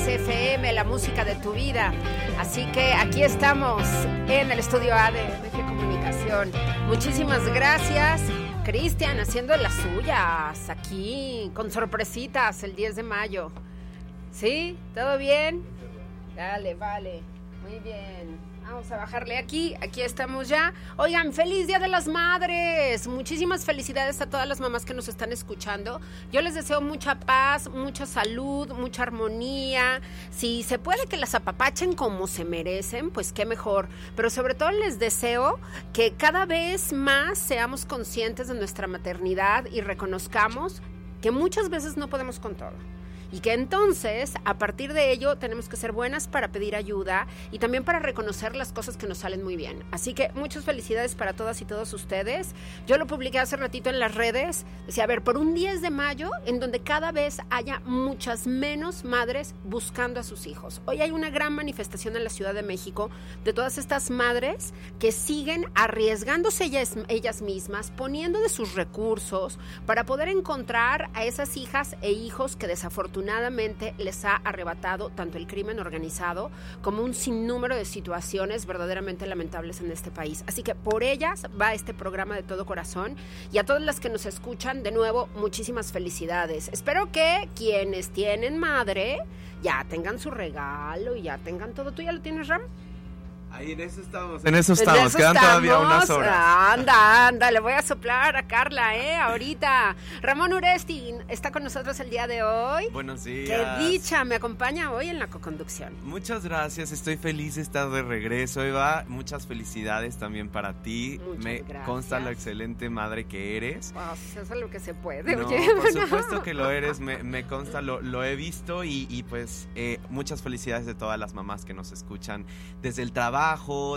Más la música de tu vida. Así que aquí estamos en el estudio A de Comunicación. Muchísimas gracias. Cristian haciendo las suyas aquí con sorpresitas el 10 de mayo. ¿Sí? ¿Todo bien? Dale, vale. Muy bien. Vamos a bajarle aquí. Aquí estamos ya. Oigan, feliz Día de las Madres. Muchísimas felicidades a todas las mamás que nos están escuchando. Yo les deseo mucha paz, mucha salud, mucha armonía. Si se puede que las apapachen como se merecen, pues qué mejor. Pero sobre todo les deseo que cada vez más seamos conscientes de nuestra maternidad y reconozcamos que muchas veces no podemos con todo. Y que entonces, a partir de ello, tenemos que ser buenas para pedir ayuda y también para reconocer las cosas que nos salen muy bien. Así que muchas felicidades para todas y todos ustedes. Yo lo publiqué hace ratito en las redes. Decía, a ver, por un 10 de mayo, en donde cada vez haya muchas menos madres buscando a sus hijos. Hoy hay una gran manifestación en la Ciudad de México de todas estas madres que siguen arriesgándose ellas, ellas mismas, poniendo de sus recursos para poder encontrar a esas hijas e hijos que desafortunadamente desafortunadamente les ha arrebatado tanto el crimen organizado como un sinnúmero de situaciones verdaderamente lamentables en este país. Así que por ellas va este programa de todo corazón y a todas las que nos escuchan, de nuevo, muchísimas felicidades. Espero que quienes tienen madre ya tengan su regalo y ya tengan todo. ¿Tú ya lo tienes, Ram? Ahí en eso estamos. En eso estamos, eso quedan estamos. todavía unas horas. Anda, anda, le voy a soplar a Carla, ¿eh? Ahorita. Ramón Uresti está con nosotros el día de hoy. Buenos días. Qué dicha, me acompaña hoy en la co-conducción. Muchas gracias, estoy feliz de estar de regreso, Eva. Muchas felicidades también para ti. Muchas me gracias. consta la excelente madre que eres. Wow, eso es lo que se puede, No, oye. por supuesto que lo eres, me, me consta, lo, lo he visto y, y pues eh, muchas felicidades de todas las mamás que nos escuchan desde el trabajo,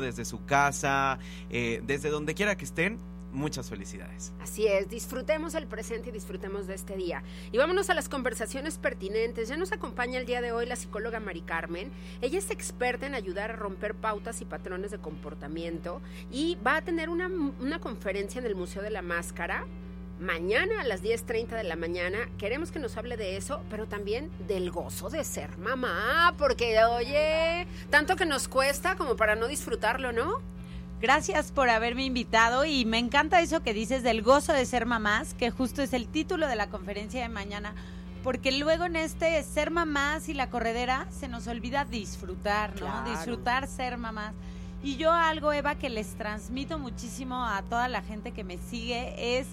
desde su casa, eh, desde donde quiera que estén. Muchas felicidades. Así es, disfrutemos el presente y disfrutemos de este día. Y vámonos a las conversaciones pertinentes. Ya nos acompaña el día de hoy la psicóloga Mari Carmen. Ella es experta en ayudar a romper pautas y patrones de comportamiento y va a tener una, una conferencia en el Museo de la Máscara. Mañana a las 10.30 de la mañana queremos que nos hable de eso, pero también del gozo de ser mamá, porque oye, tanto que nos cuesta como para no disfrutarlo, ¿no? Gracias por haberme invitado y me encanta eso que dices del gozo de ser mamás, que justo es el título de la conferencia de mañana, porque luego en este ser mamás y la corredera se nos olvida disfrutar, ¿no? Claro. Disfrutar ser mamás. Y yo algo, Eva, que les transmito muchísimo a toda la gente que me sigue es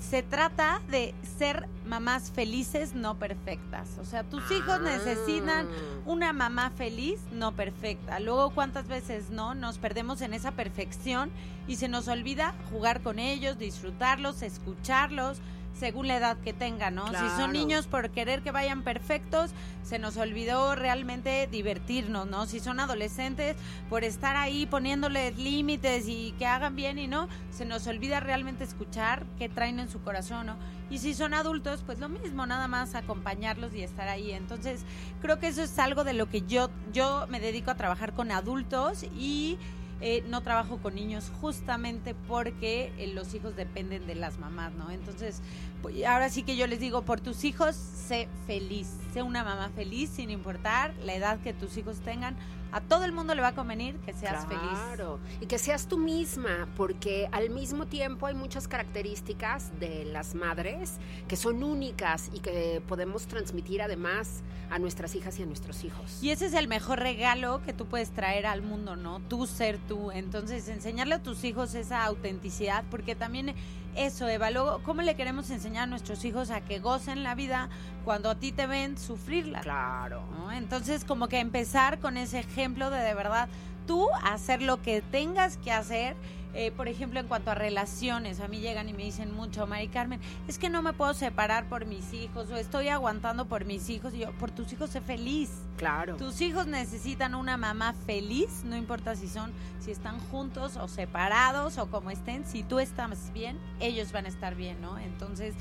se trata de ser mamás felices, no perfectas. O sea, tus hijos Ah. necesitan una mamá feliz, no perfecta. Luego, ¿cuántas veces no? Nos perdemos en esa perfección y se nos olvida jugar con ellos, disfrutarlos, escucharlos, según la edad que tengan, ¿no? Si son niños por querer que vayan perfectos, se nos olvidó realmente divertirnos, ¿no? Si son adolescentes, por estar ahí poniéndoles límites y que hagan bien y no, se nos olvida realmente escuchar qué traen en su corazón, ¿no? Y si son adultos, pues lo mismo, nada más acompañarlos y estar ahí. Entonces, creo que eso es algo de lo que yo, yo me dedico a trabajar con adultos y eh, no trabajo con niños justamente porque eh, los hijos dependen de las mamás, ¿no? Entonces, pues, ahora sí que yo les digo, por tus hijos, sé feliz, sé una mamá feliz sin importar la edad que tus hijos tengan. A todo el mundo le va a convenir que seas feliz. Claro, y que seas tú misma, porque al mismo tiempo hay muchas características de las madres que son únicas y que podemos transmitir además a nuestras hijas y a nuestros hijos. Y ese es el mejor regalo que tú puedes traer al mundo, ¿no? Tú ser tú. Entonces, enseñarle a tus hijos esa autenticidad, porque también eso, Eva, luego, ¿cómo le queremos enseñar a nuestros hijos a que gocen la vida cuando a ti te ven sufrirla? Claro. ¿no? Entonces, como que empezar con ese ejemplo de de verdad tú hacer lo que tengas que hacer. Eh, por ejemplo, en cuanto a relaciones, a mí llegan y me dicen mucho, Mari Carmen, es que no me puedo separar por mis hijos o estoy aguantando por mis hijos. Y yo, por tus hijos, sé feliz. Claro. Tus hijos necesitan una mamá feliz, no importa si son, si están juntos o separados o como estén, si tú estás bien, ellos van a estar bien, ¿no? Entonces,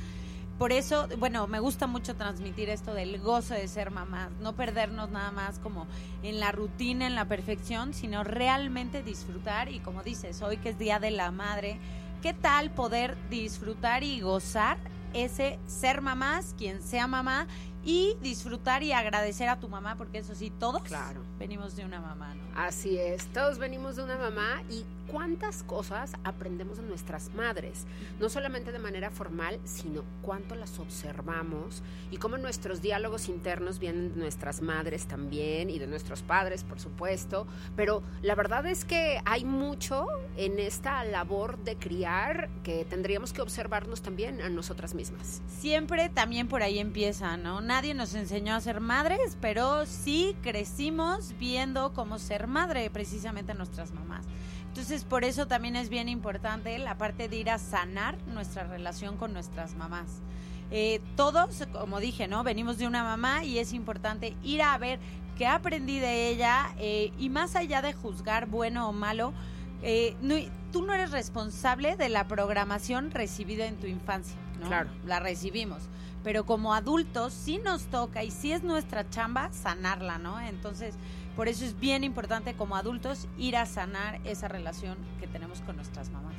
por eso, bueno, me gusta mucho transmitir esto del gozo de ser mamás, no perdernos nada más como en la rutina, en la perfección, sino realmente disfrutar y como dices, hoy que es Día de la Madre, ¿qué tal poder disfrutar y gozar ese ser mamás, quien sea mamá, y disfrutar y agradecer a tu mamá, porque eso sí, todos Claro. venimos de una mamá, ¿no? Así es, todos venimos de una mamá y cuántas cosas aprendemos de nuestras madres, no solamente de manera formal, sino cuánto las observamos y cómo nuestros diálogos internos vienen de nuestras madres también y de nuestros padres, por supuesto, pero la verdad es que hay mucho en esta labor de criar que tendríamos que observarnos también a nosotras mismas. Siempre también por ahí empieza, ¿no? Nadie nos enseñó a ser madres, pero sí crecimos viendo cómo ser madre precisamente a nuestras mamás. Entonces, por eso también es bien importante la parte de ir a sanar nuestra relación con nuestras mamás. Eh, todos, como dije, ¿no? Venimos de una mamá y es importante ir a ver qué aprendí de ella eh, y más allá de juzgar bueno o malo, eh, no- tú no eres responsable de la programación recibida en tu infancia, ¿no? Claro. La recibimos. Pero como adultos sí nos toca y sí es nuestra chamba sanarla, ¿no? Entonces, por eso es bien importante como adultos ir a sanar esa relación que tenemos con nuestras mamás.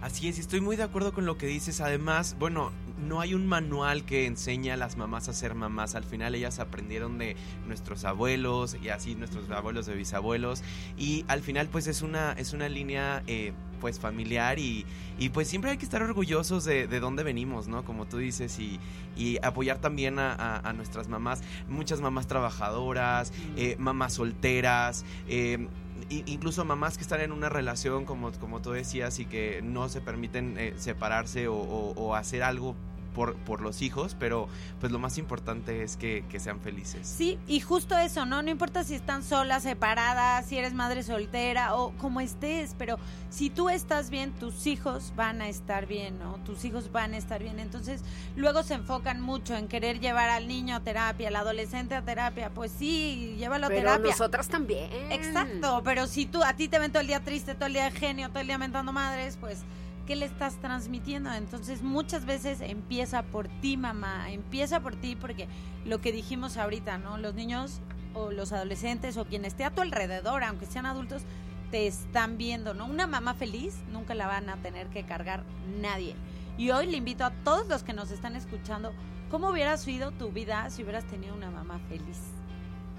Así es, estoy muy de acuerdo con lo que dices. Además, bueno, no hay un manual que enseñe a las mamás a ser mamás. Al final ellas aprendieron de nuestros abuelos y así nuestros abuelos de bisabuelos. Y al final pues es una, es una línea eh, pues familiar y, y, pues siempre hay que estar orgullosos de, de dónde venimos, ¿no? Como tú dices, y, y apoyar también a, a- a nuestras mamás. Muchas mamás trabajadoras, eh, mamás solteras. eh, incluso mamás que están en una relación, como, como tú decías, y que no se permiten eh, separarse o, hacer algo por, por los hijos, pero pues lo más importante es que, que sean felices. Sí, y justo eso, ¿no? No importa si están solas, separadas, si eres madre soltera o como estés, pero si tú estás bien, tus hijos van a estar bien, ¿no? Tus hijos van a estar bien. Entonces, luego se enfocan mucho en querer llevar al niño a terapia, al adolescente a terapia. Pues sí, llévalo a Pero terapia. nosotras también. Exacto, pero si tú a ti te ven todo el día triste, todo el día genio, todo el día mentando madres, pues ¿qué le estás transmitiendo? Entonces, muchas veces empieza por ti, mamá, empieza por ti porque lo que dijimos ahorita, ¿no? Los niños o los adolescentes o quien esté a tu alrededor, aunque sean adultos, te están viendo, ¿no? Una mamá feliz nunca la van a tener que cargar nadie. Y hoy le invito a todos los que nos están escuchando, ¿cómo hubiera sido tu vida si hubieras tenido una mamá feliz?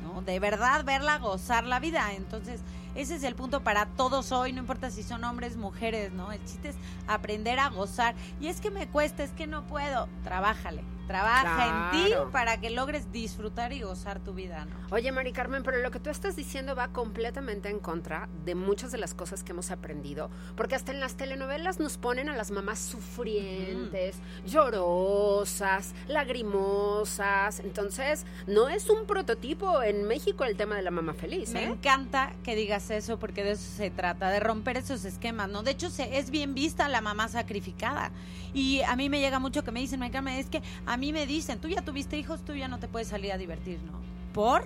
¿no? De verdad, verla gozar la vida. Entonces, Ese es el punto para todos hoy, no importa si son hombres, mujeres, ¿no? El chiste es aprender a gozar. Y es que me cuesta, es que no puedo. Trabájale. Trabaja en ti para que logres disfrutar y gozar tu vida, ¿no? Oye, Mari Carmen, pero lo que tú estás diciendo va completamente en contra de muchas de las cosas que hemos aprendido, porque hasta en las telenovelas nos ponen a las mamás sufrientes, llorosas, lagrimosas. Entonces, no es un prototipo en México el tema de la mamá feliz. Me ¿eh? encanta que digas eso porque de eso se trata, de romper esos esquemas, ¿no? De hecho, se, es bien vista la mamá sacrificada. Y a mí me llega mucho que me dicen, Carmen, es que a mí me dicen, tú ya tuviste hijos, tú ya no te puedes salir a divertir, ¿no? ¿Por?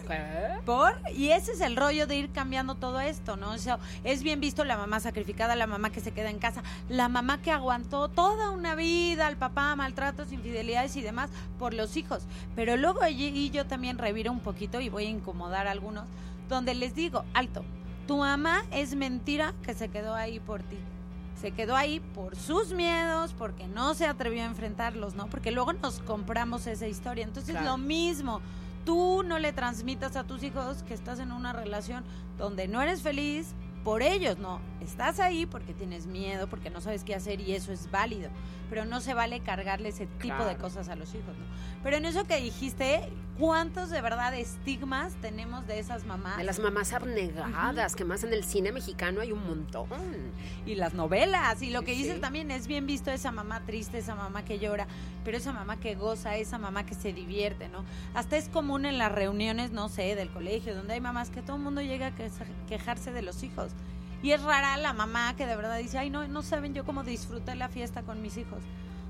¿Por? Y ese es el rollo de ir cambiando todo esto, ¿no? O sea, es bien visto la mamá sacrificada, la mamá que se queda en casa, la mamá que aguantó toda una vida al papá, maltratos, infidelidades y demás por los hijos. Pero luego y yo también reviro un poquito y voy a incomodar a algunos, donde les digo, alto, tu mamá es mentira que se quedó ahí por ti se quedó ahí por sus miedos, porque no se atrevió a enfrentarlos, ¿no? Porque luego nos compramos esa historia. Entonces, lo mismo, tú no le transmitas a tus hijos que estás en una relación donde no eres feliz por ellos, no. Estás ahí porque tienes miedo, porque no sabes qué hacer y eso es válido. Pero no se vale cargarle ese tipo de cosas a los hijos, ¿no? Pero en eso que dijiste, ¿cuántos de verdad estigmas tenemos de esas mamás? De las mamás abnegadas, que más en el cine mexicano hay un montón. Y las novelas, y lo que dices también es bien visto esa mamá triste, esa mamá que llora, pero esa mamá que goza, esa mamá que se divierte, ¿no? Hasta es común en las reuniones, no sé, del colegio, donde hay mamás que todo el mundo llega a quejarse de los hijos y es rara la mamá que de verdad dice, ay, no, no saben yo cómo disfrutar la fiesta con mis hijos.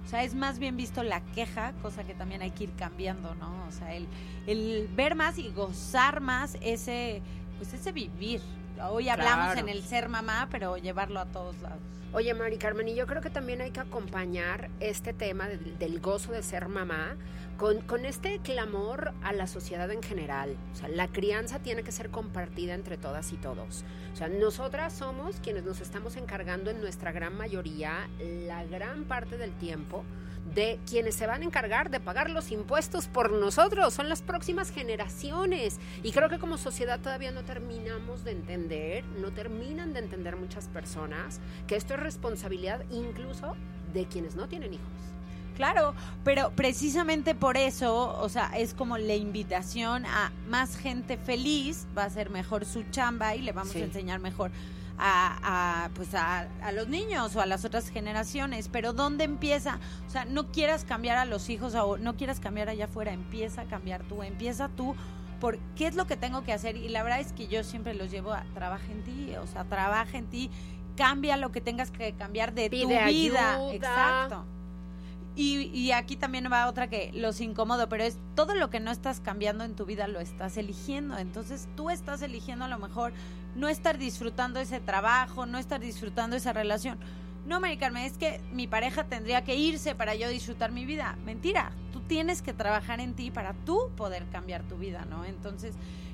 O sea, es más bien visto la queja, cosa que también hay que ir cambiando, ¿no? O sea, el, el ver más y gozar más ese, pues ese vivir. Hoy hablamos en el ser mamá, pero llevarlo a todos lados. Oye, Mari Carmen, y yo creo que también hay que acompañar este tema del gozo de ser mamá con, este clamor a la sociedad en general. O sea, la crianza tiene que ser compartida entre todas y todos. O sea, nosotras somos quienes nos estamos encargando en nuestra gran mayoría, la gran parte del tiempo, de quienes se van a encargar de pagar los impuestos por nosotros. Son las próximas generaciones. Y creo que como sociedad todavía no terminamos de entender, no terminan de entender muchas personas que esto es responsabilidad incluso de quienes no tienen hijos. Claro, pero precisamente por eso, o sea, es como la invitación a más gente feliz, va a ser mejor su chamba y le vamos a enseñar mejor a, pues a, los niños o a las otras generaciones. Pero ¿dónde empieza? O sea, no quieras cambiar a los hijos o no quieras cambiar allá afuera, empieza a cambiar tú, empieza tú por qué es lo que tengo que hacer. Y la verdad es que yo siempre los llevo a trabaja en ti, o sea, trabaja en ti, cambia lo que tengas que cambiar de tu vida. Exacto. Y, aquí también va otra que los incomodo, pero es todo lo que no estás cambiando en tu vida lo estás eligiendo. Entonces tú estás eligiendo a lo mejor no estar disfrutando ese trabajo, no estar disfrutando esa relación. No, Mari es que mi pareja tendría que irse para yo disfrutar mi vida. Mentira, tú tienes que trabajar en ti para tú poder cambiar tu vida, ¿no? Entonces,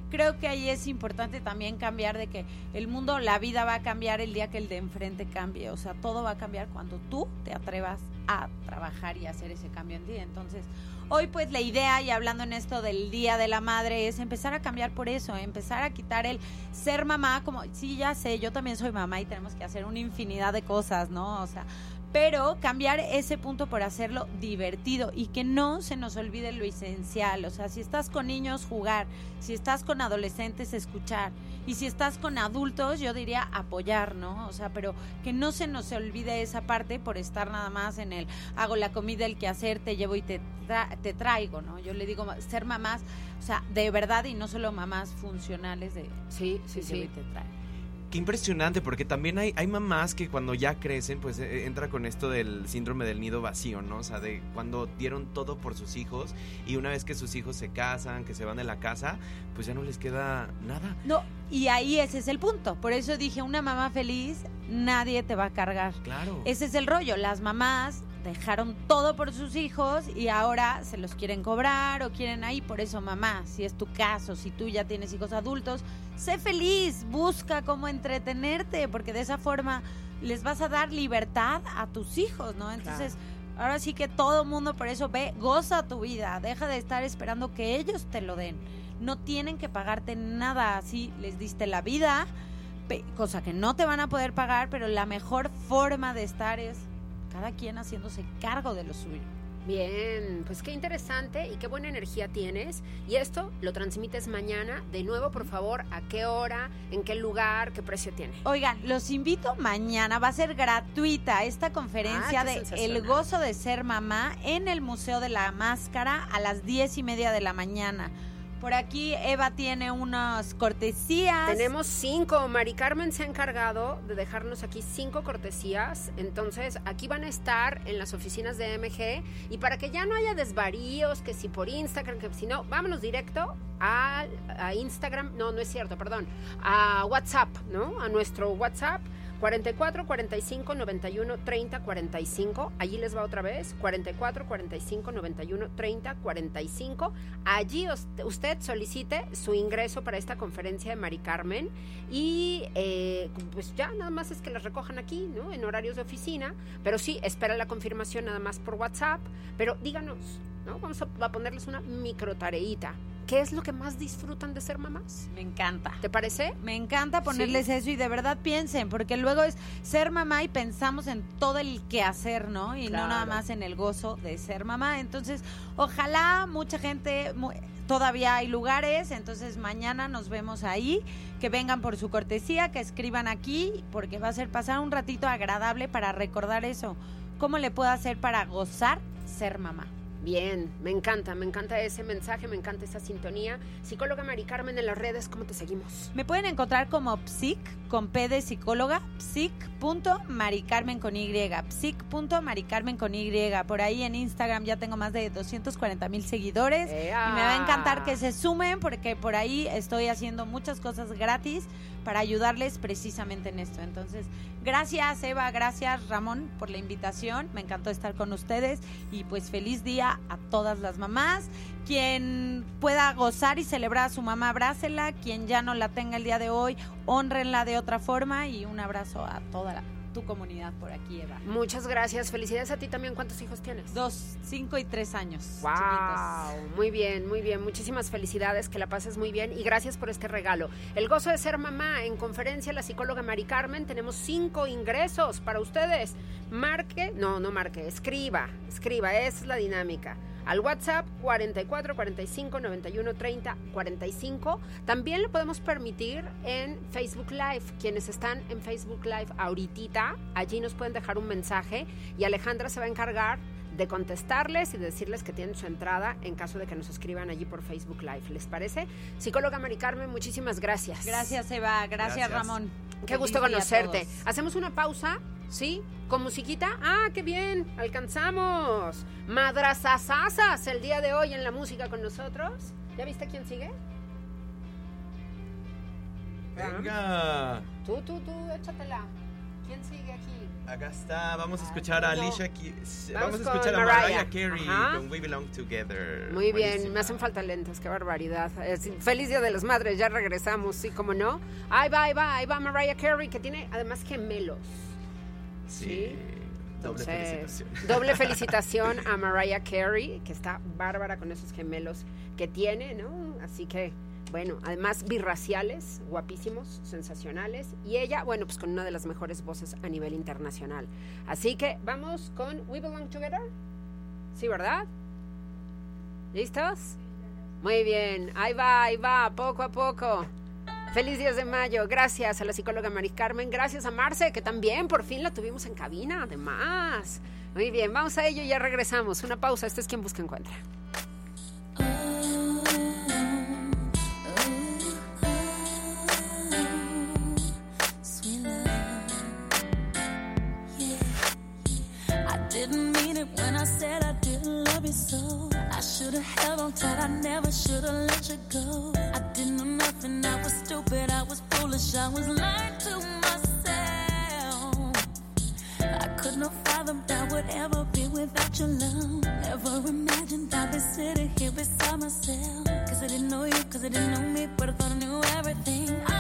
creo que ahí es importante también cambiar de que el mundo, la vida va a cambiar el día que el de enfrente cambie. O sea, todo va a cambiar cuando tú te atrevas a trabajar y hacer ese cambio en ti. Entonces, hoy pues la idea, y hablando en esto del Día de la Madre, es empezar a cambiar por eso, empezar a quitar el ser mamá, como, sí, ya sé, yo también soy mamá y tenemos que hacer una infinidad de cosas, ¿no? O sea, pero cambiar ese punto por hacerlo divertido y que no se nos olvide lo esencial. O sea, si estás con niños, jugar. Si estás con adolescentes, escuchar. Y si estás con adultos, yo diría apoyar, ¿no? O sea, pero que no se nos olvide esa parte por estar nada más en el hago la comida, el que hacer, te llevo y te, te traigo, ¿no? Yo le digo ser mamás, o sea, de verdad y no solo mamás funcionales de sí, sí, sí. y te traigo. Qué impresionante, porque también hay, hay mamás que cuando ya crecen, pues eh, entra con esto del síndrome del nido vacío, ¿no? O sea, de cuando dieron todo por sus hijos y una vez que sus hijos se casan, que se van de la casa, pues ya no les queda nada. No, y ahí ese es el punto. Por eso dije, una mamá feliz, nadie te va a cargar. Claro. Ese es el rollo. Las mamás dejaron todo por sus hijos y ahora se los quieren cobrar o quieren ahí. Por eso, mamá, si es tu caso, si tú ya tienes hijos adultos, sé feliz, busca cómo entretenerte, porque de esa forma les vas a dar libertad a tus hijos, ¿no? Entonces, ahora sí que todo mundo por eso ve, goza tu vida, deja de estar esperando que ellos te lo den. No tienen que pagarte nada, así les diste la vida cosa que no te van a poder pagar, pero la mejor forma de estar es cada quien haciéndose cargo de lo suyo. Bien, pues qué interesante y qué buena energía tienes. Y esto lo transmites mañana. De nuevo, por favor, ¿a qué hora? ¿En qué lugar? ¿Qué precio tiene? Oigan, los invito mañana, va a ser gratuita esta conferencia Ah, de. El gozo de ser mamá en el Museo de la Máscara a las diez y media de la mañana. Por aquí Eva tiene unas cortesías. Tenemos cinco. Mari Carmen se ha encargado de dejarnos aquí cinco cortesías. Entonces, aquí van a estar en las oficinas de MG. Y para que ya no haya desvaríos, que si por Instagram, que si no, vámonos directo a, a Instagram. No, no es cierto, perdón. A WhatsApp, ¿no? A nuestro WhatsApp. 44 45 91 30 45. Allí les va otra vez. 44 45 91 30 45. Allí us- usted solicite su ingreso para esta conferencia de Mari Carmen y eh, pues ya nada más es que las recojan aquí, ¿no? En horarios de oficina. Pero sí, espera la confirmación nada más por WhatsApp. Pero díganos, ¿no? Vamos a, a ponerles una micro tareita. ¿Qué es lo que más disfrutan de ser mamás? Me encanta. ¿Te parece? Me encanta ponerles eso y de verdad piensen, porque luego es ser mamá y pensamos en todo el quehacer, ¿no? Y Claro. no nada más en el gozo de ser mamá. Entonces, ojalá mucha gente, todavía hay lugares, entonces mañana nos vemos ahí, que vengan por su cortesía, que escriban aquí, porque va a ser pasar un ratito agradable para recordar eso. ¿Cómo le puedo hacer para gozar ser mamá? Bien, me encanta, me encanta ese mensaje, me encanta esa sintonía. Psicóloga Mari Carmen en las redes, ¿cómo te seguimos? Me pueden encontrar como psic, con P de psicóloga, psic.maricarmen con Y, psic.maricarmen con Y. Por ahí en Instagram ya tengo más de 240 mil seguidores. Y me va a encantar que se sumen porque por ahí estoy haciendo muchas cosas gratis para ayudarles precisamente en esto. Entonces, gracias Eva, gracias Ramón por la invitación. Me encantó estar con ustedes y pues feliz día a todas las mamás. Quien pueda gozar y celebrar a su mamá, abrácela. Quien ya no la tenga el día de hoy, honrenla de otra forma y un abrazo a toda la- tu comunidad por aquí, Eva. Muchas gracias, felicidades a ti también. ¿Cuántos hijos tienes? Dos, cinco y tres años. Wow, chiquitos. muy bien, muy bien. Muchísimas felicidades, que la pases muy bien y gracias por este regalo. El gozo de ser mamá en conferencia la psicóloga Mari Carmen. Tenemos cinco ingresos para ustedes. Marque, no, no marque, escriba, escriba, esa es la dinámica. Al WhatsApp 44 45 91 30 45. También lo podemos permitir en Facebook Live. Quienes están en Facebook Live ahorita, allí nos pueden dejar un mensaje y Alejandra se va a encargar de contestarles y de decirles que tienen su entrada en caso de que nos escriban allí por Facebook Live. ¿Les parece? Psicóloga Mari Carmen, muchísimas gracias. Gracias, Eva. Gracias, Gracias. Ramón. Qué Feliz gusto conocerte. Hacemos una pausa, ¿sí? ¿Con musiquita? Ah, qué bien, alcanzamos. Madrazazazas el día de hoy en la música con nosotros. ¿Ya viste quién sigue? Venga. Tú, tú, tú, échatela. ¿Quién sigue aquí? Acá está, vamos a escuchar a. Alicia Keys. Vamos Vamos, a escuchar a Mariah. Mariah Carey Ajá. con We Belong Together. Muy bien, Buenísima. me hacen falta lentes, qué barbaridad. Es- feliz Día de las Madres, ya regresamos, sí, como no. Ahí va, ahí va, ahí va Mariah Carey, que tiene además gemelos. Sí. Sí. Doble felicitación. Doble felicitación a Mariah Carey, que está bárbara con esos gemelos que tiene, ¿no? Así que, bueno, además birraciales, guapísimos, sensacionales. Y ella, bueno, pues con una de las mejores voces a nivel internacional. Así que vamos con We Belong Together. Sí, ¿verdad? ¿Listos? Muy bien, ahí va, ahí va, poco a poco. Feliz 10 de mayo, gracias a la psicóloga Mari Carmen, gracias a Marce, que también por fin la tuvimos en cabina, además. Muy bien, vamos a ello y ya regresamos. Una pausa, este es quien busca encuentra. Didn't mean it when I said I didn't love you so. I should have held on tight, I never should have let you go. I didn't know nothing, I was stupid, I was foolish, I was lying to myself. I could not fathom that I would ever be without your love. Never imagined I'd be sitting here beside myself. Cause I didn't know you, cause I didn't know me, but I thought I knew everything. I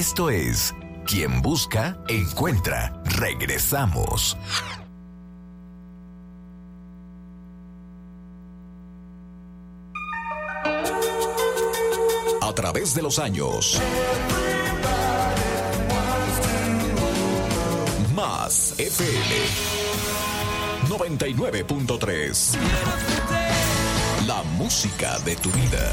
Esto es Quien Busca, Encuentra. Regresamos. A través de los años. Más FM 99.3. La música de tu vida.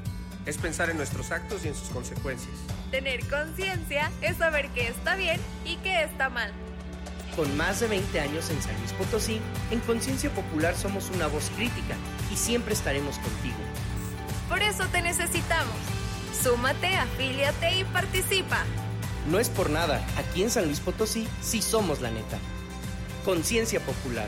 es pensar en nuestros actos y en sus consecuencias. Tener conciencia es saber qué está bien y qué está mal. Con más de 20 años en San Luis Potosí, en Conciencia Popular somos una voz crítica y siempre estaremos contigo. Por eso te necesitamos. Súmate, afíliate y participa. No es por nada, aquí en San Luis Potosí sí somos la neta. Conciencia Popular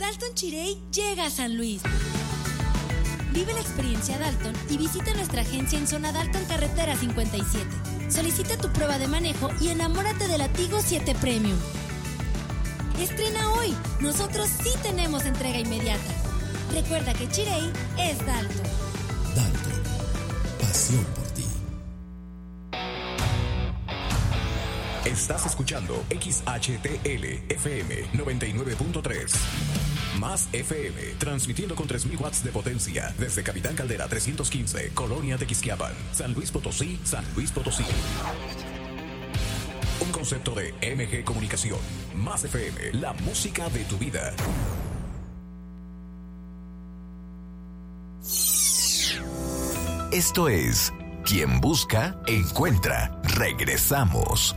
Dalton Chirey llega a San Luis. Vive la experiencia Dalton y visita nuestra agencia en zona Dalton Carretera 57. Solicita tu prueba de manejo y enamórate de Latigo 7 Premium. Estrena hoy. Nosotros sí tenemos entrega inmediata. Recuerda que Chirey es Dalton. Dalton. Pasión por ti. Estás escuchando XHTL FM 99.3. Más FM, transmitiendo con 3.000 watts de potencia desde Capitán Caldera 315, Colonia de Quisquiapan, San Luis Potosí, San Luis Potosí. Un concepto de MG Comunicación. Más FM, la música de tu vida. Esto es Quien busca, encuentra. Regresamos.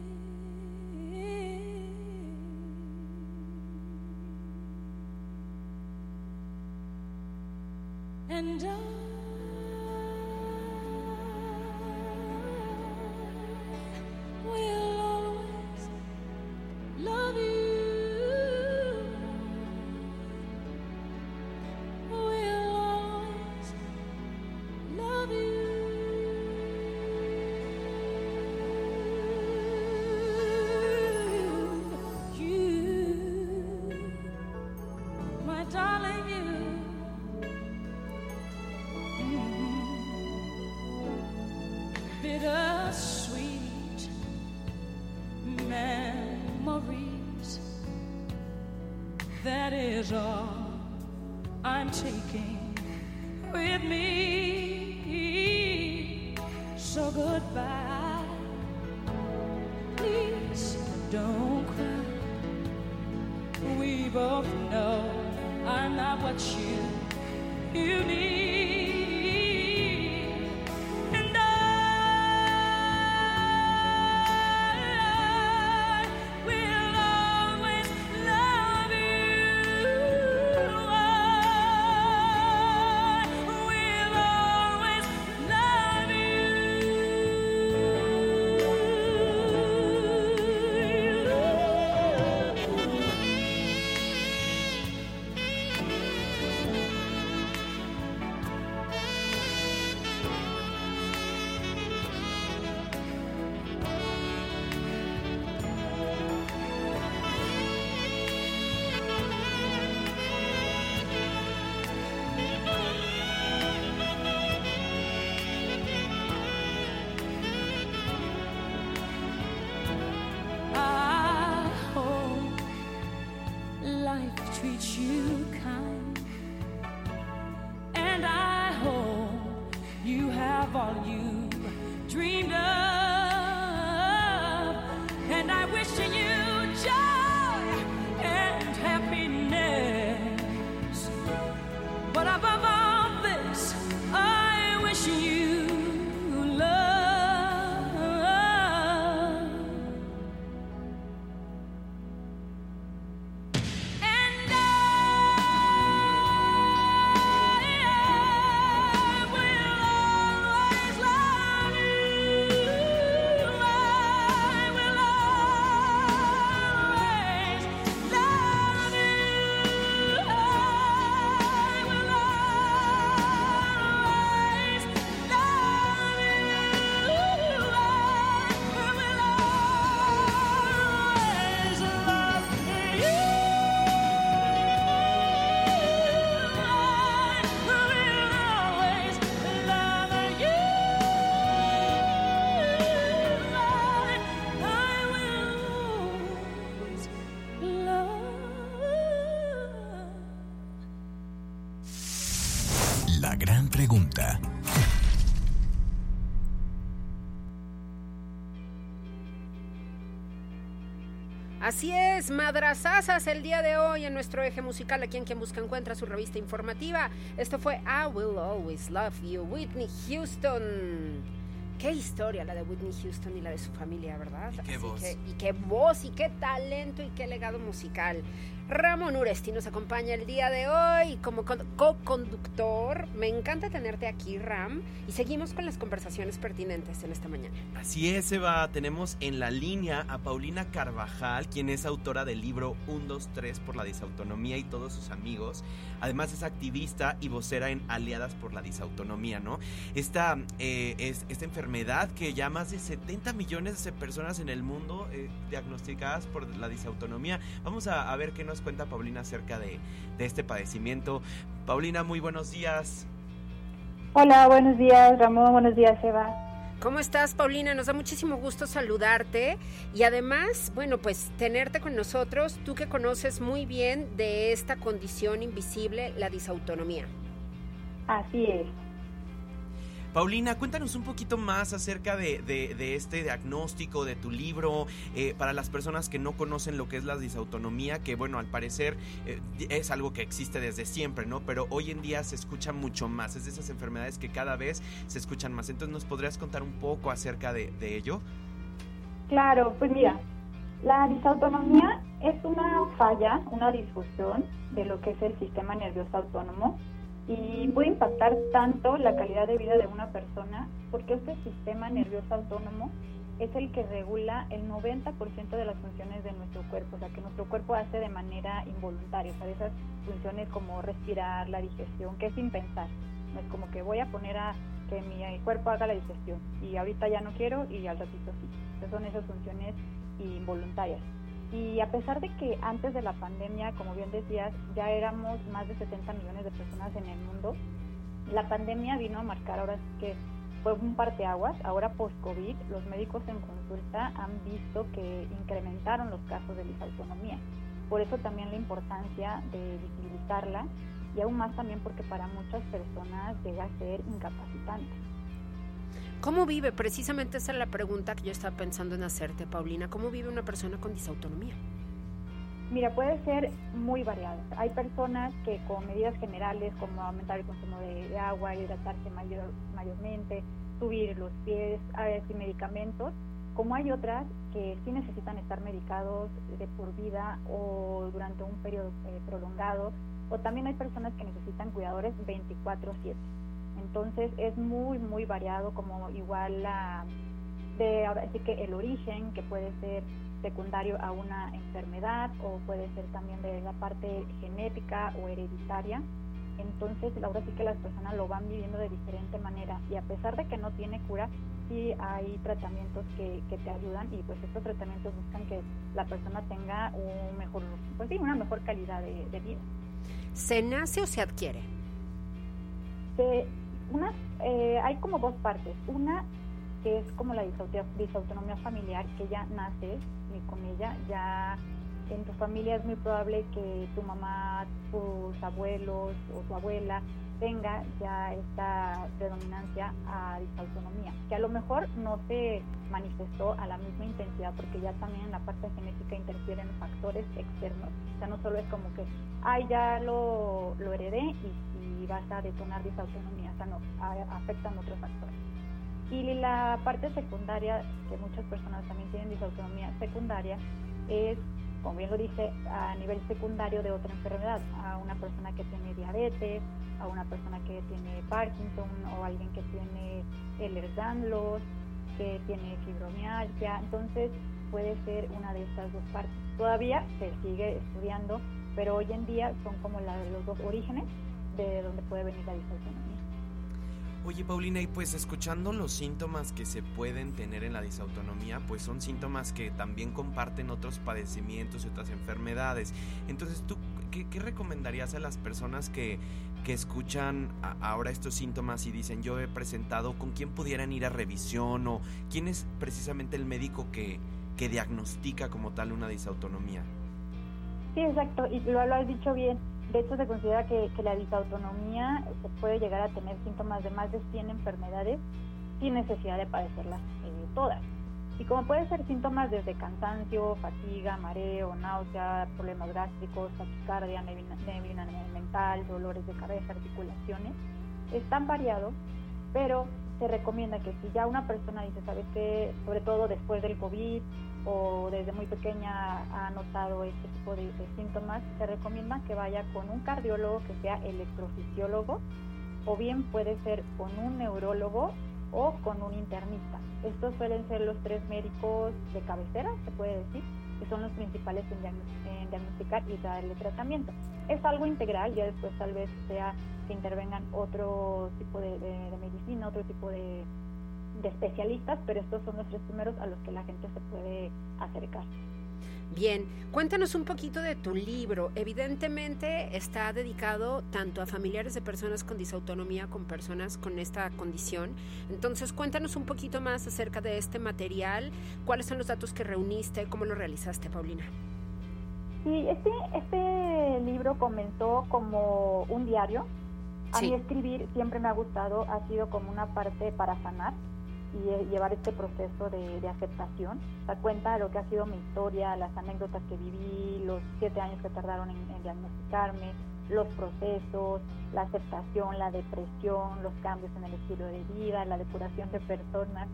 And I That Así es, madrazazas el día de hoy en nuestro eje musical, aquí en Quien Busca Encuentra su revista informativa. Esto fue I Will Always Love You, Whitney Houston. Qué historia la de Whitney Houston y la de su familia, ¿verdad? qué Así voz. que- y qué voz, y qué talento, y qué legado musical. Ramón Uresti nos acompaña el día de hoy como con- co-conductor. Me encanta tenerte aquí, Ram. Y seguimos con las conversaciones pertinentes en esta mañana. Así es, Eva. Tenemos en la línea a Paulina Carvajal, quien es autora del libro 1, 2, 3 por la disautonomía y todos sus amigos. Además es activista y vocera en Aliadas por la Disautonomía, ¿no? Esta, eh, es, esta enfermedad que ya más de 70 millones de personas en el mundo eh, diagnosticadas por la disautonomía. Vamos a, a ver qué nos cuenta Paulina acerca de, de este padecimiento. Paulina, muy buenos días. Hola, buenos días Ramón, buenos días Eva. ¿Cómo estás, Paulina? Nos da muchísimo gusto saludarte y además, bueno, pues tenerte con nosotros, tú que conoces muy bien de esta condición invisible, la disautonomía. Así es. Paulina, cuéntanos un poquito más acerca de, este diagnóstico, de tu libro, eh, para las personas que no conocen lo que es la disautonomía, que bueno, al parecer eh, es algo que existe desde siempre, ¿no? Pero hoy en día se escucha mucho más, es de esas enfermedades que cada vez se escuchan más. Entonces, ¿nos podrías contar un poco acerca de, de ello? Claro, pues mira, la disautonomía es una falla, una disfunción de lo que es el sistema nervioso autónomo y puede impactar tanto la calidad de vida de una persona porque este sistema nervioso autónomo es el que regula el 90% de las funciones de nuestro cuerpo, o sea, que nuestro cuerpo hace de manera involuntaria, o sea, esas funciones como respirar, la digestión, que es sin pensar. No es como que voy a poner a que mi cuerpo haga la digestión y ahorita ya no quiero y al ratito sí. Entonces son esas funciones involuntarias. Y a pesar de que antes de la pandemia, como bien decías, ya éramos más de 70 millones de personas en el mundo, la pandemia vino a marcar ahora sí que fue un parteaguas. Ahora post-COVID, los médicos en consulta han visto que incrementaron los casos de disautonomía. por eso también la importancia de visibilizarla y aún más también porque para muchas personas llega a ser incapacitante. ¿Cómo vive? Precisamente esa es la pregunta que yo estaba pensando en hacerte, Paulina. ¿Cómo vive una persona con disautonomía? Mira, puede ser muy variado. Hay personas que con medidas generales como aumentar el consumo de, agua, hidratarse mayor, mayormente, subir los pies, a veces medicamentos, como hay otras que sí necesitan estar medicados de por vida o durante un periodo eh, prolongado, o también hay personas que necesitan cuidadores 24/7. Entonces es muy, muy variado, como igual la de ahora sí que el origen, que puede ser secundario a una enfermedad o puede ser también de la parte genética o hereditaria. Entonces, ahora sí que las personas lo van viviendo de diferente manera y a pesar de que no tiene cura, sí hay tratamientos que, que te ayudan y pues estos tratamientos buscan que la persona tenga un mejor, pues sí, una mejor calidad de, vida. ¿Se nace o se adquiere? Eh, hay como dos partes. Una que es como la disautonomía familiar, que ya nace y con ella ya en tu familia es muy probable que tu mamá, tus abuelos o tu abuela tenga ya esta predominancia a disautonomía, que a lo mejor no se manifestó a la misma intensidad porque ya también en la parte genética interfieren factores externos, o sea, no solo es como que, ay, ya lo, lo heredé y, y vas a detonar disautonomía, no, afectan otros factores. Y la parte secundaria, que muchas personas también tienen disautonomía secundaria, es, como bien lo dice, a nivel secundario de otra enfermedad, a una persona que tiene diabetes, a una persona que tiene Parkinson o alguien que tiene Ehlers-Danlos, que tiene fibromialgia, entonces puede ser una de estas dos partes. Todavía se sigue estudiando, pero hoy en día son como la, los dos orígenes de donde puede venir la disautonomía. Oye Paulina, y pues escuchando los síntomas que se pueden tener en la disautonomía, pues son síntomas que también comparten otros padecimientos y otras enfermedades. Entonces, ¿tú qué, recomendarías a las personas que, que escuchan ahora estos síntomas y dicen yo he presentado, con quién pudieran ir a revisión o quién es precisamente el médico que, que diagnostica como tal una disautonomía? Sí, exacto, y lo, lo has dicho bien de hecho, se considera que, la disautonomía se puede llegar a tener síntomas de más de 100 enfermedades sin necesidad de padecerlas eh, todas. Y como puede ser síntomas desde cansancio, fatiga, mareo, náusea, problemas gástricos, taquicardia, neblina, mental, dolores de cabeza, articulaciones, es tan variado, pero se recomienda que si ya una persona dice, ¿sabes qué? Sobre todo después del COVID o desde muy pequeña ha notado este tipo de, síntomas, se recomienda que vaya con un cardiólogo que sea electrofisiólogo o bien puede ser con un neurólogo o con un internista. Estos suelen ser los tres médicos de cabecera, se puede decir, que son los principales en, diagnosticar y darle tratamiento. Es algo integral, ya después tal vez sea que intervengan otro tipo de medicina, otro tipo de, de especialistas, pero estos son los tres primeros a los que la gente se puede acercar. Bien, cuéntanos un poquito de tu libro. Evidentemente está dedicado tanto a familiares de personas con disautonomía como personas con esta condición. Entonces, cuéntanos un poquito más acerca de este material, cuáles son los datos que reuniste, cómo lo realizaste, Paulina. Sí, este, este libro comenzó como un diario. A mí escribir siempre me ha gustado, ha sido como una parte para sanar y eh, llevar este proceso de, aceptación, dar cuenta de lo que ha sido mi historia, las anécdotas que viví, los siete años que tardaron en, diagnosticarme, los procesos, la aceptación, la depresión, los cambios en el estilo de vida, la depuración de personas.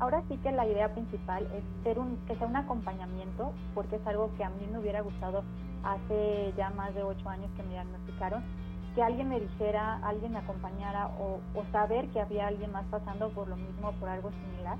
Ahora sí que la idea principal es ser un, que sea un acompañamiento, porque es algo que a mí me hubiera gustado hace ya más de ocho años que me diagnosticaron, que alguien me dijera, alguien me acompañara o, saber que había alguien más pasando por lo mismo, por algo similar.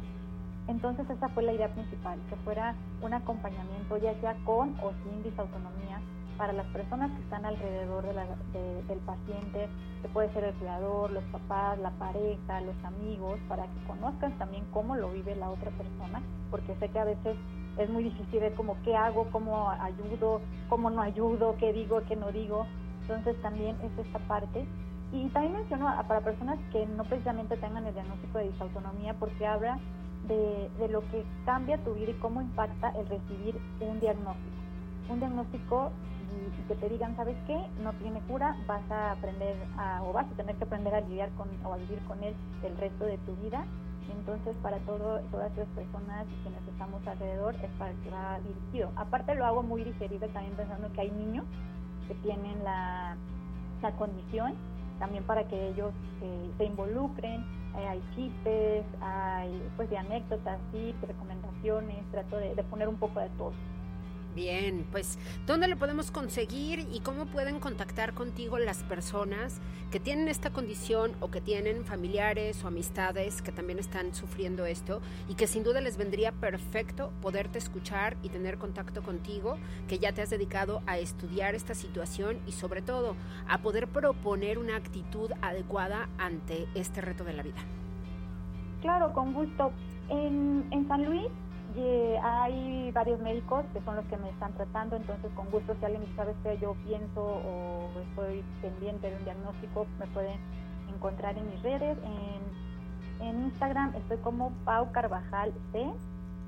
Entonces esa fue la idea principal, que fuera un acompañamiento ya sea con o sin disautonomía para las personas que están alrededor del paciente, que puede ser el cuidador, los papás, la pareja, los amigos, para que conozcan también cómo lo vive la otra persona, porque sé que a veces es muy difícil ver como qué hago, cómo ayudo, cómo no ayudo, qué digo, qué no digo. Entonces también es esta parte. Y también menciono para personas que no precisamente tengan el diagnóstico de disautonomía porque habla de, de, lo que cambia tu vida y cómo impacta el recibir un diagnóstico. un diagnóstico y, que te digan, ¿sabes qué? No tiene cura, vas a aprender a, o vas a tener que aprender a lidiar con o a vivir con él el resto de tu vida. Entonces, para todo, todas esas personas y quienes estamos alrededor, es para el que va dirigido. Aparte, lo hago muy digerible también pensando que hay niños que tienen la, la condición, también para que ellos eh, se involucren. Eh, hay chistes, hay pues de anécdotas, tips, recomendaciones, trato de, de poner un poco de todo. Bien, pues ¿dónde lo podemos conseguir y cómo pueden contactar contigo las personas que tienen esta condición o que tienen familiares o amistades que también están sufriendo esto y que sin duda les vendría perfecto poderte escuchar y tener contacto contigo, que ya te has dedicado a estudiar esta situación y sobre todo a poder proponer una actitud adecuada ante este reto de la vida? Claro, con gusto. En, en San Luis y hay varios médicos que son los que me están tratando, entonces con gusto si alguien sabes que yo pienso o estoy pendiente de un diagnóstico, me pueden encontrar en mis redes. En, en Instagram estoy como Pau Carvajal C.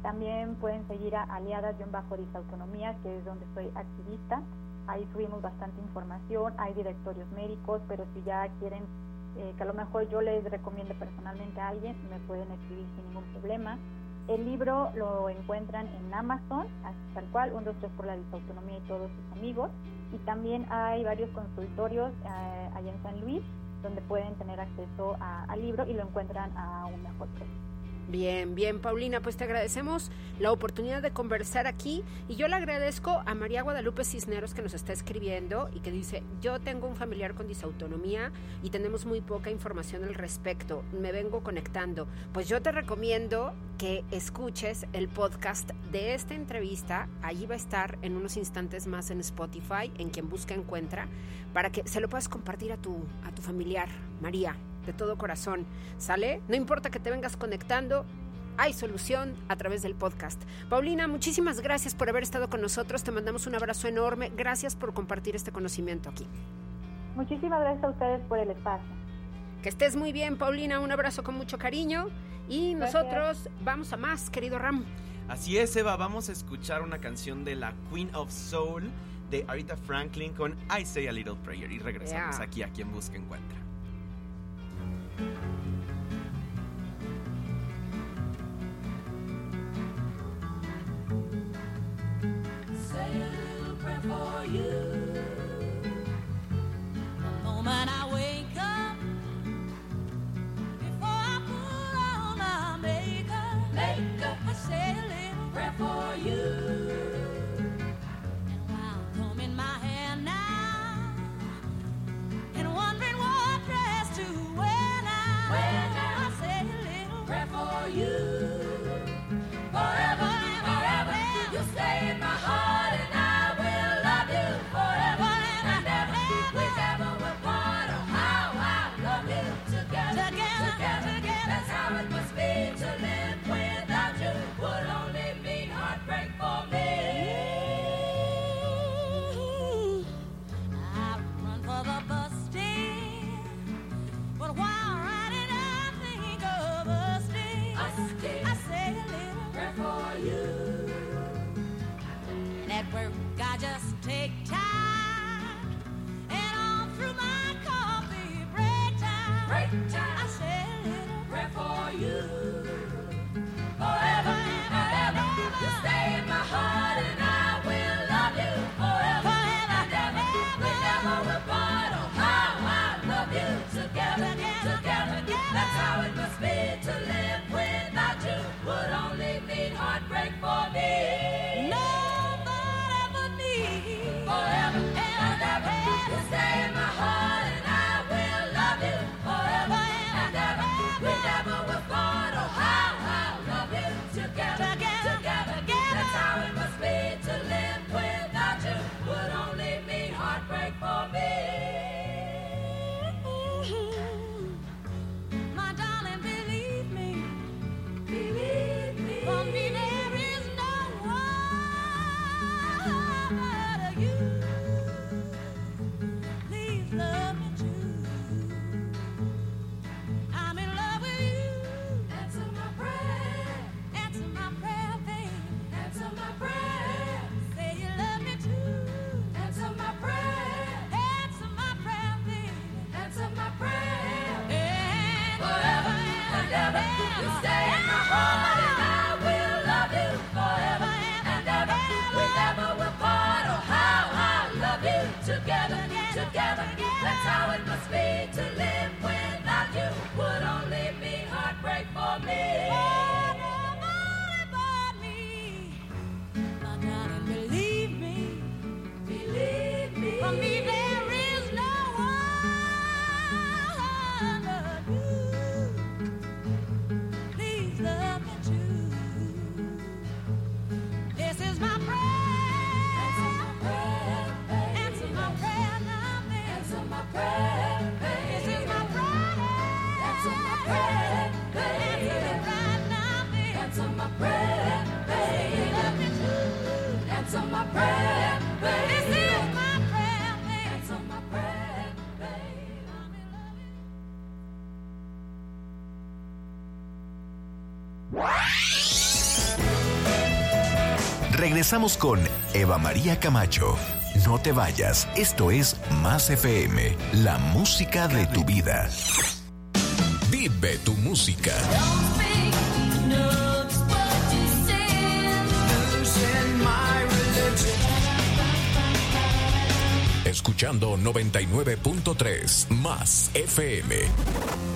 También pueden seguir a Aliadas-Disautonomía, que es donde soy activista. Ahí subimos bastante información, hay directorios médicos, pero si ya quieren eh, que a lo mejor yo les recomiende personalmente a alguien, me pueden escribir sin ningún problema. El libro lo encuentran en Amazon, tal cual, un, dos, tres por la disautonomía y todos sus amigos. Y también hay varios consultorios eh, allá en San Luis donde pueden tener acceso al libro y lo encuentran a un mejor precio. Bien, bien, Paulina, pues te agradecemos la oportunidad de conversar aquí y yo le agradezco a María Guadalupe Cisneros que nos está escribiendo y que dice, yo tengo un familiar con disautonomía y tenemos muy poca información al respecto, me vengo conectando. Pues yo te recomiendo que escuches el podcast de esta entrevista, allí va a estar en unos instantes más en Spotify, en quien busca encuentra, para que se lo puedas compartir a tu, a tu familiar, María de todo corazón. ¿Sale? No importa que te vengas conectando, hay solución a través del podcast. Paulina, muchísimas gracias por haber estado con nosotros. Te mandamos un abrazo enorme. Gracias por compartir este conocimiento aquí. Muchísimas gracias a ustedes por el espacio. Que estés muy bien, Paulina. Un abrazo con mucho cariño. Y Gracias. nosotros vamos a más, querido Ram. Así es, Eva, vamos a escuchar una canción de la Queen of Soul de Aretha Franklin con I Say a Little Prayer y regresamos Yeah. aquí a quien busca encuentra. Regresamos con Eva María Camacho. No te vayas, esto es Más FM, la música de tu vida. Vive tu música. Escuchando 99.3 Más FM.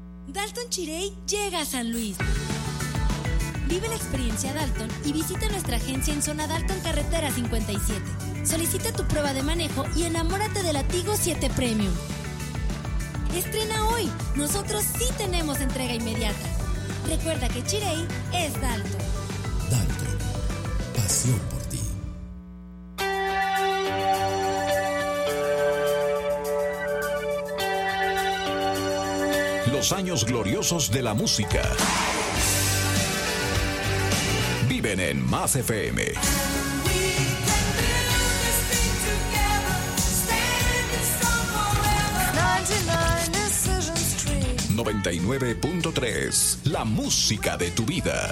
Dalton Chirey llega a San Luis. Vive la experiencia Dalton y visita nuestra agencia en Zona Dalton Carretera 57. Solicita tu prueba de manejo y enamórate de la Tigo 7 Premium. Estrena hoy. Nosotros sí tenemos entrega inmediata. Recuerda que Chirey es Dalton. Dalton. Pasión por Los años gloriosos de la música. Viven en Más FM. Decisions tree. 99.3 La música de tu vida.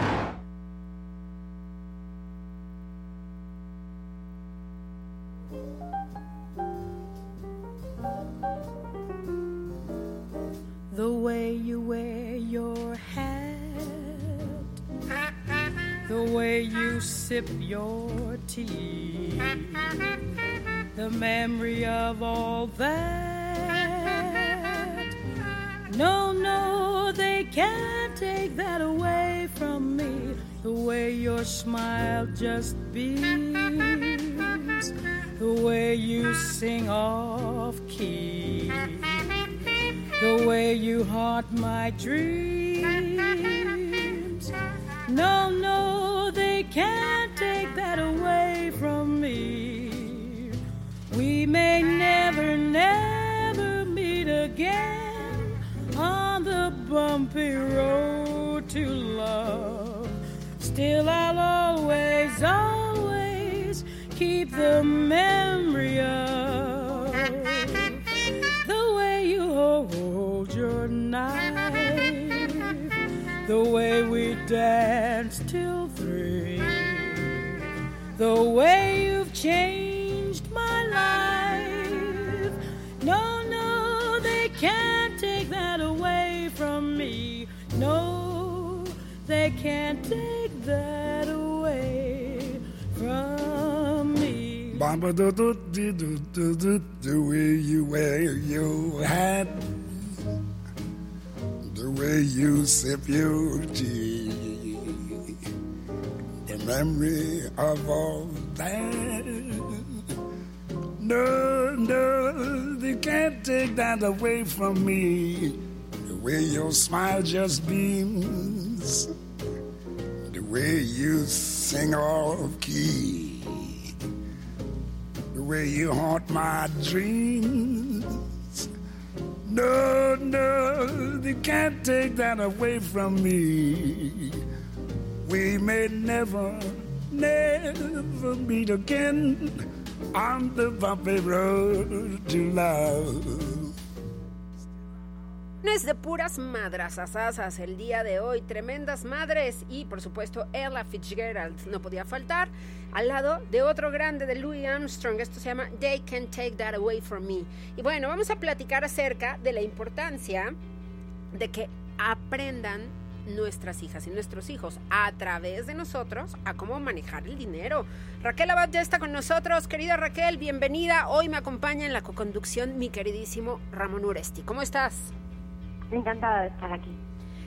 Smile just beams, the way you sing off key the way you haunt my dreams. No, no, they can't take that away from me. We may never, never meet again on the bumpy road to love. Still, I'll always, always keep the memory of the way you hold your knife, the way we danced till three, the way you've changed my life. No, no, they can't take that away from me. No, they can't take The way you wear your hat, the way you sip your tea, the memory of all that. No, no, they can't take that away from me. The way your smile just beams, the way you sing off key way you haunt my dreams. No, no, you can't take that away from me. We may never, never meet again on the bumpy road to love. Es de puras madrazazazas el día de hoy, tremendas madres y por supuesto Ella Fitzgerald no podía faltar al lado de otro grande de Louis Armstrong, esto se llama They Can Take That Away From Me. Y bueno, vamos a platicar acerca de la importancia de que aprendan nuestras hijas y nuestros hijos a través de nosotros a cómo manejar el dinero. Raquel Abad ya está con nosotros. Querida Raquel, bienvenida. Hoy me acompaña en la coconducción mi queridísimo Ramón Uresti. ¿Cómo estás? Encantada de estar aquí.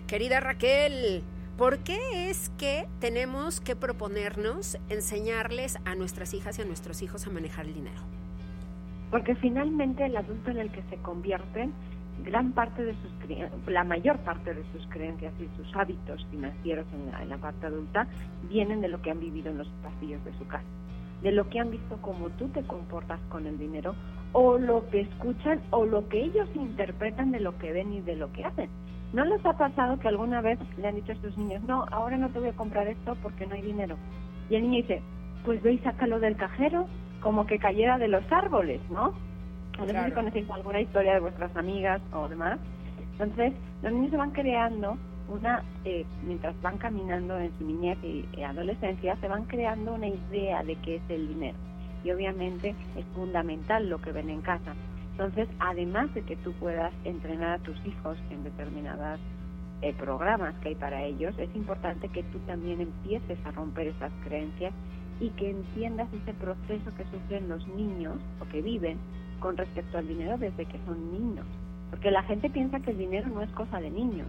Querida Raquel, ¿por qué es que tenemos que proponernos enseñarles a nuestras hijas y a nuestros hijos a manejar el dinero? Porque finalmente el adulto en el que se convierten, gran parte de sus la mayor parte de sus creencias y sus hábitos financieros en la, en la parte adulta vienen de lo que han vivido en los pasillos de su casa, de lo que han visto cómo tú te comportas con el dinero o lo que escuchan o lo que ellos interpretan de lo que ven y de lo que hacen. ¿No les ha pasado que alguna vez le han dicho a sus niños, no, ahora no te voy a comprar esto porque no hay dinero? Y el niño dice, pues ve y sácalo del cajero, como que cayera de los árboles, ¿no? No sé si conocéis alguna historia de vuestras amigas o demás. Entonces, los niños se van creando una, eh, mientras van caminando en su niñez y adolescencia, se van creando una idea de qué es el dinero y obviamente es fundamental lo que ven en casa. Entonces, además de que tú puedas entrenar a tus hijos en determinadas eh, programas que hay para ellos, es importante que tú también empieces a romper esas creencias y que entiendas ese proceso que sufren los niños o que viven con respecto al dinero desde que son niños. Porque la gente piensa que el dinero no es cosa de niños.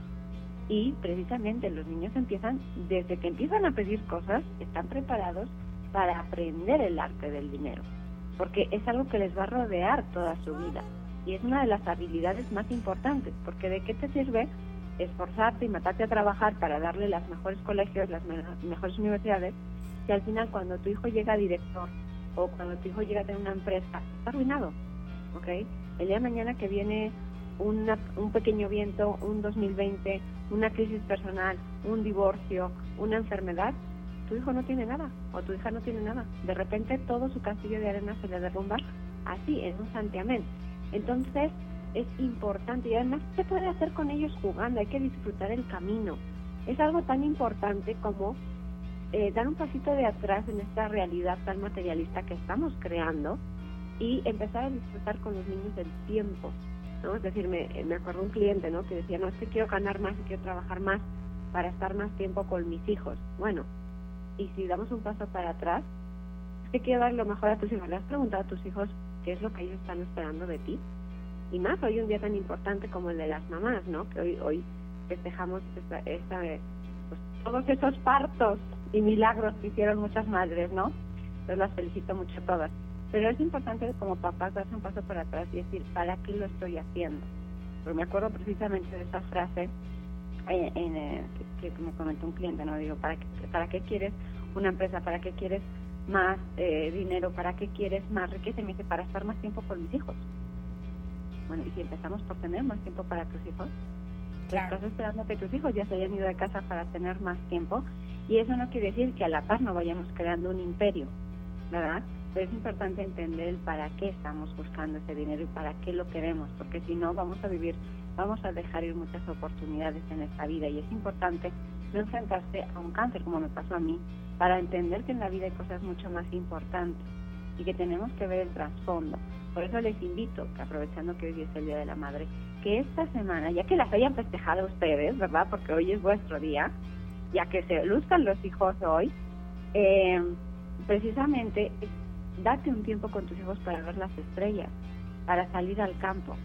Y precisamente los niños empiezan, desde que empiezan a pedir cosas, están preparados para aprender el arte del dinero, porque es algo que les va a rodear toda su vida y es una de las habilidades más importantes, porque de qué te sirve esforzarte y matarte a trabajar para darle las mejores colegios, las mejores universidades, si al final cuando tu hijo llega a director o cuando tu hijo llega a tener una empresa, está arruinado. El día de mañana que viene un pequeño viento, un 2020, una crisis personal, un divorcio, una enfermedad, tu hijo no tiene nada o tu hija no tiene nada. De repente todo su castillo de arena se le derrumba así, en un santiamén. Entonces es importante y además se puede hacer con ellos jugando, hay que disfrutar el camino. Es algo tan importante como eh, dar un pasito de atrás en esta realidad tan materialista que estamos creando y empezar a disfrutar con los niños del tiempo. Es decir, me, me acuerdo un cliente ¿no? que decía, no, es que quiero ganar más y quiero trabajar más para estar más tiempo con mis hijos. Bueno, y si damos un paso para atrás, es que quiero dar lo mejor a tus hijos. ¿Le has preguntado a tus hijos qué es lo que ellos están esperando de ti? Y más hoy un día tan importante como el de las mamás, ¿no? Que hoy, hoy festejamos esta, esta pues, todos esos partos y milagros que hicieron muchas madres, ¿no? Entonces las felicito mucho a todas. Pero es importante como papás darse un paso para atrás y decir, ¿para qué lo estoy haciendo? Pero me acuerdo precisamente de esa frase eh, en, eh, que, me comentó un cliente, ¿no? Digo, ¿para qué, ¿para qué quieres una empresa? ¿Para qué quieres más eh, dinero? ¿Para qué quieres más riqueza? Y me dice, para estar más tiempo con mis hijos. Bueno, y si empezamos por tener más tiempo para tus hijos, estás esperando que tus hijos ya se hayan ido de casa para tener más tiempo. Y eso no quiere decir que a la paz no vayamos creando un imperio, ¿verdad? Pero es importante entender el para qué estamos buscando ese dinero y para qué lo queremos, porque si no vamos a vivir vamos a dejar ir muchas oportunidades en esta vida y es importante no enfrentarse a un cáncer como me pasó a mí para entender que en la vida hay cosas mucho más importantes y que tenemos que ver el trasfondo. Por eso les invito, que aprovechando que hoy es el Día de la Madre, que esta semana, ya que las hayan festejado ustedes, ¿verdad? Porque hoy es vuestro día, ya que se luzcan los hijos hoy, eh, precisamente date un tiempo con tus hijos para ver las estrellas, para salir al campo.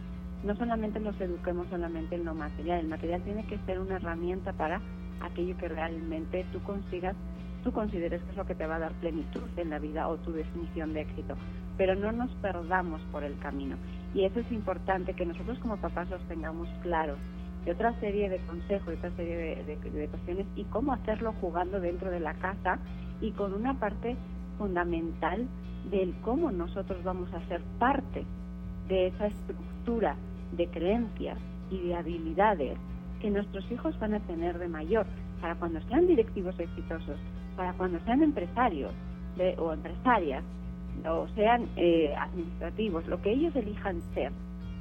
No solamente los eduquemos solamente en lo material, el material tiene que ser una herramienta para aquello que realmente tú consigas, tú consideres que es lo que te va a dar plenitud en la vida o tu definición de éxito. Pero no nos perdamos por el camino. Y eso es importante que nosotros como papás los tengamos claros de otra serie de consejos, de otra serie de, de, cuestiones y cómo hacerlo jugando dentro de la casa y con una parte fundamental del cómo nosotros vamos a ser parte de esa estructura de creencias y de habilidades que nuestros hijos van a tener de mayor para cuando sean directivos exitosos, para cuando sean empresarios o empresarias, o sean eh, administrativos, lo que ellos elijan ser,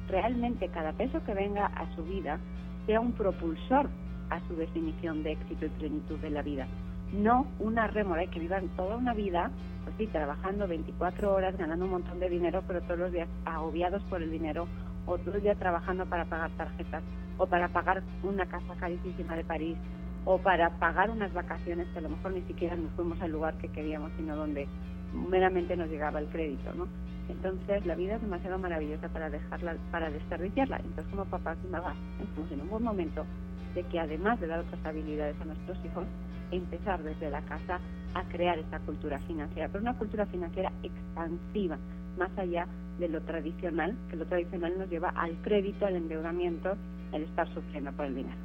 realmente cada peso que venga a su vida sea un propulsor a su definición de éxito y plenitud de la vida. No una rémora y que vivan toda una vida, pues sí, trabajando 24 horas, ganando un montón de dinero, pero todos los días agobiados por el dinero, o todo el día trabajando para pagar tarjetas, o para pagar una casa carísima de París, o para pagar unas vacaciones que a lo mejor ni siquiera nos fuimos al lugar que queríamos, sino donde meramente nos llegaba el crédito, ¿no? Entonces la vida es demasiado maravillosa para dejarla, para desperdiciarla. Entonces como papás y mamás estamos en un buen momento de que además de dar otras habilidades a nuestros hijos, empezar desde la casa a crear esa cultura financiera, pero una cultura financiera expansiva, más allá de lo tradicional, que lo tradicional nos lleva al crédito, al endeudamiento, al estar sufriendo por el dinero.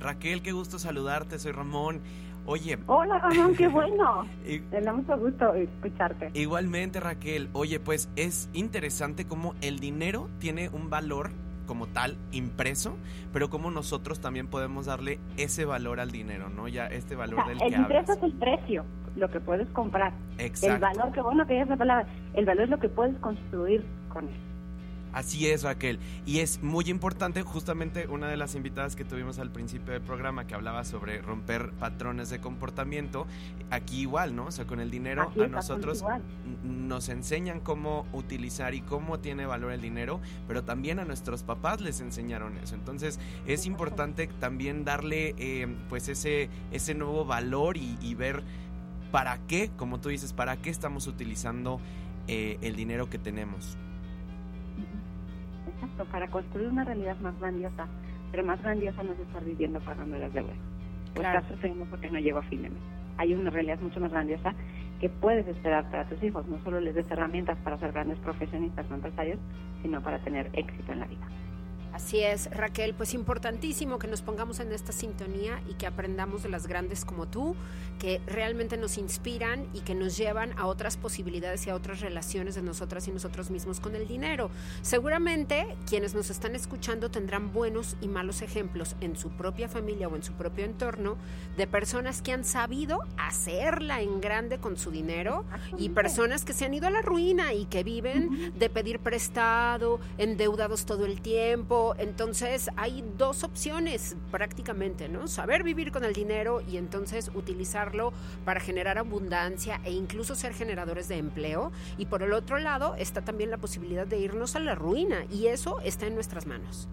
Raquel, qué gusto saludarte, soy Ramón. Oye. Hola Ramón, qué bueno. Me da mucho gusto escucharte. Igualmente Raquel, oye, pues es interesante cómo el dinero tiene un valor como tal impreso, pero cómo nosotros también podemos darle ese valor al dinero, ¿no? Ya este valor del el impreso es el precio, lo que puedes comprar. Exacto. El valor, que bueno que es la palabra, el valor es lo que puedes construir con él. Así es, Raquel. Y es muy importante, justamente una de las invitadas que tuvimos al principio del programa que hablaba sobre romper patrones de comportamiento, aquí igual, ¿no? O sea, con el dinero a nosotros nos enseñan cómo utilizar y cómo tiene valor el dinero, pero también a nuestros papás les enseñaron eso. Entonces es importante también darle eh, pues ese, ese nuevo valor y, ver para qué, como tú dices, para qué estamos utilizando eh, el dinero que tenemos para construir una realidad más grandiosa, pero más grandiosa no es estar viviendo pagando las deudas. Pues claro. caso seguimos porque no llego a fin de mes. Hay una realidad mucho más grandiosa que puedes esperar para tus hijos. No solo les des herramientas para ser grandes profesionistas o empresarios, sino para tener éxito en la vida. Así es, Raquel, pues importantísimo que nos pongamos en esta sintonía y que aprendamos de las grandes como tú, que realmente nos inspiran y que nos llevan a otras posibilidades y a otras relaciones de nosotras y nosotros mismos con el dinero. Seguramente quienes nos están escuchando tendrán buenos y malos ejemplos en su propia familia o en su propio entorno de personas que han sabido hacerla en grande con su dinero y personas que se han ido a la ruina y que viven de pedir prestado, endeudados todo el tiempo entonces hay dos opciones prácticamente, ¿no? Saber vivir con el dinero y entonces utilizarlo para generar abundancia e incluso ser generadores de empleo. Y por el otro lado está también la posibilidad de irnos a la ruina y eso está en nuestras manos.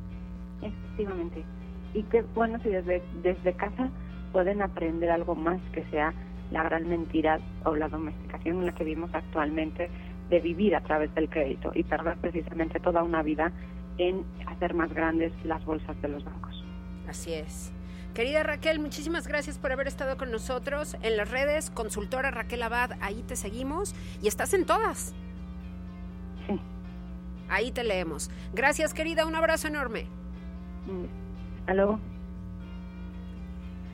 Efectivamente. Y qué bueno si desde, desde casa pueden aprender algo más que sea la gran mentira o la domesticación en la que vivimos actualmente de vivir a través del crédito y perder precisamente toda una vida en hacer más grandes las bolsas de los bancos. Así es. Querida Raquel, muchísimas gracias por haber estado con nosotros en las redes. Consultora Raquel Abad, ahí te seguimos y estás en todas. Sí. Ahí te leemos. Gracias, querida. Un abrazo enorme. Hasta luego.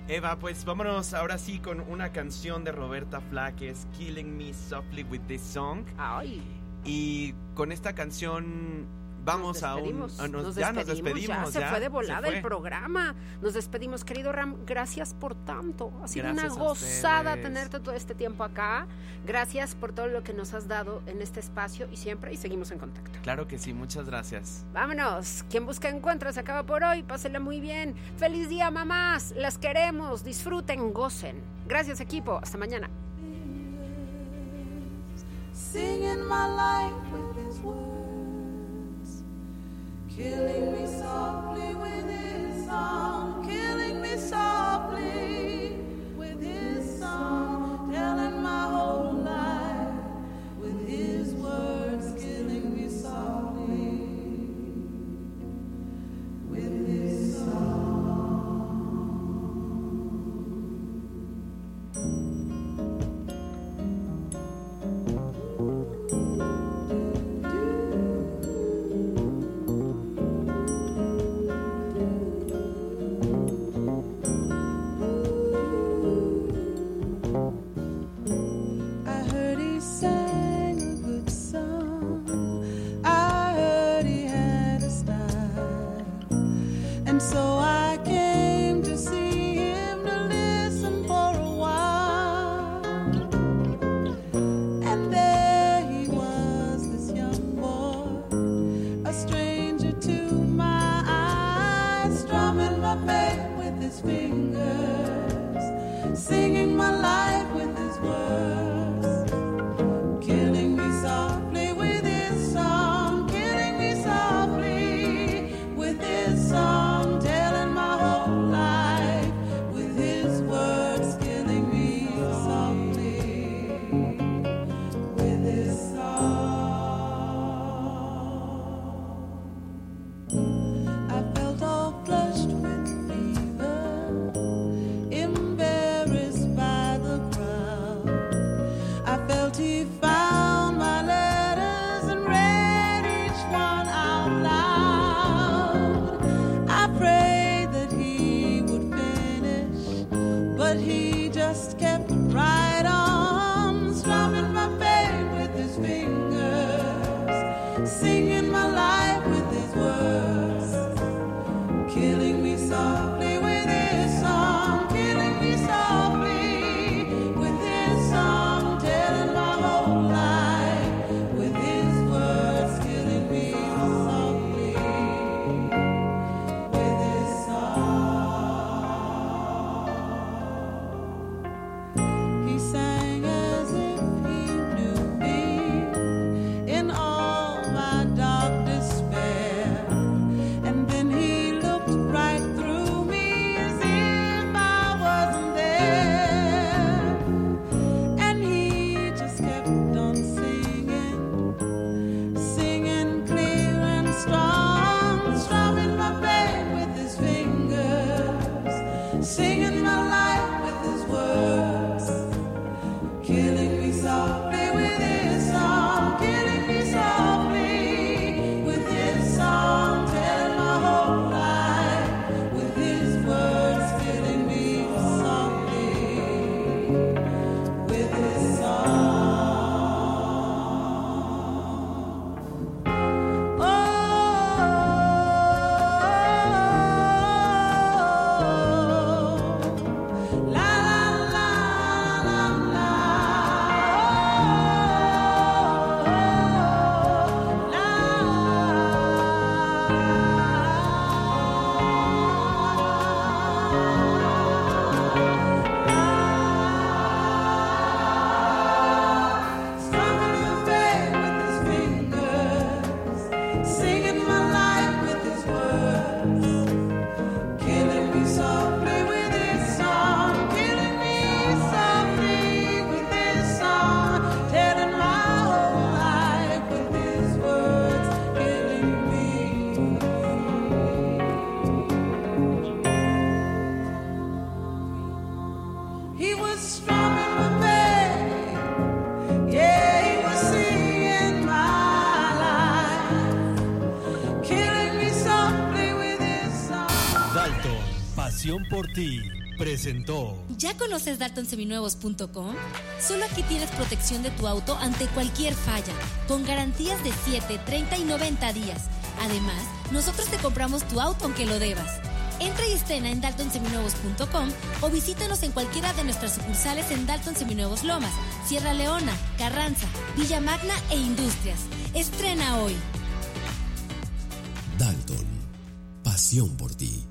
Eva, pues vámonos ahora sí con una canción de Roberta Flack que es Killing Me Softly with This Song. Ay. Y con esta canción vamos a un. ya nos despedimos. Ya, se fue de volada el programa. Nos despedimos, querido Ram. Gracias por tanto. Ha sido una gozada tenerte todo este tiempo acá. Gracias por todo lo que nos has dado en este espacio y siempre. Y seguimos en contacto. Claro que sí, muchas gracias. Vámonos. Quien busca encuentra se acaba por hoy. Pásenla muy bien. Feliz día, mamás. Las queremos. Disfruten, gocen. Gracias, equipo. Hasta mañana. Killing me softly with his song, presentó. ¿Ya conoces daltonseminuevos.com? Solo aquí tienes protección de tu auto ante cualquier falla, con garantías de 7, 30 y 90 días. Además, nosotros te compramos tu auto aunque lo debas. Entra y estrena en daltonseminuevos.com o visítanos en cualquiera de nuestras sucursales en Dalton Seminuevos Lomas, Sierra Leona, Carranza, Villa Magna e Industrias. Estrena hoy. Dalton, pasión por ti.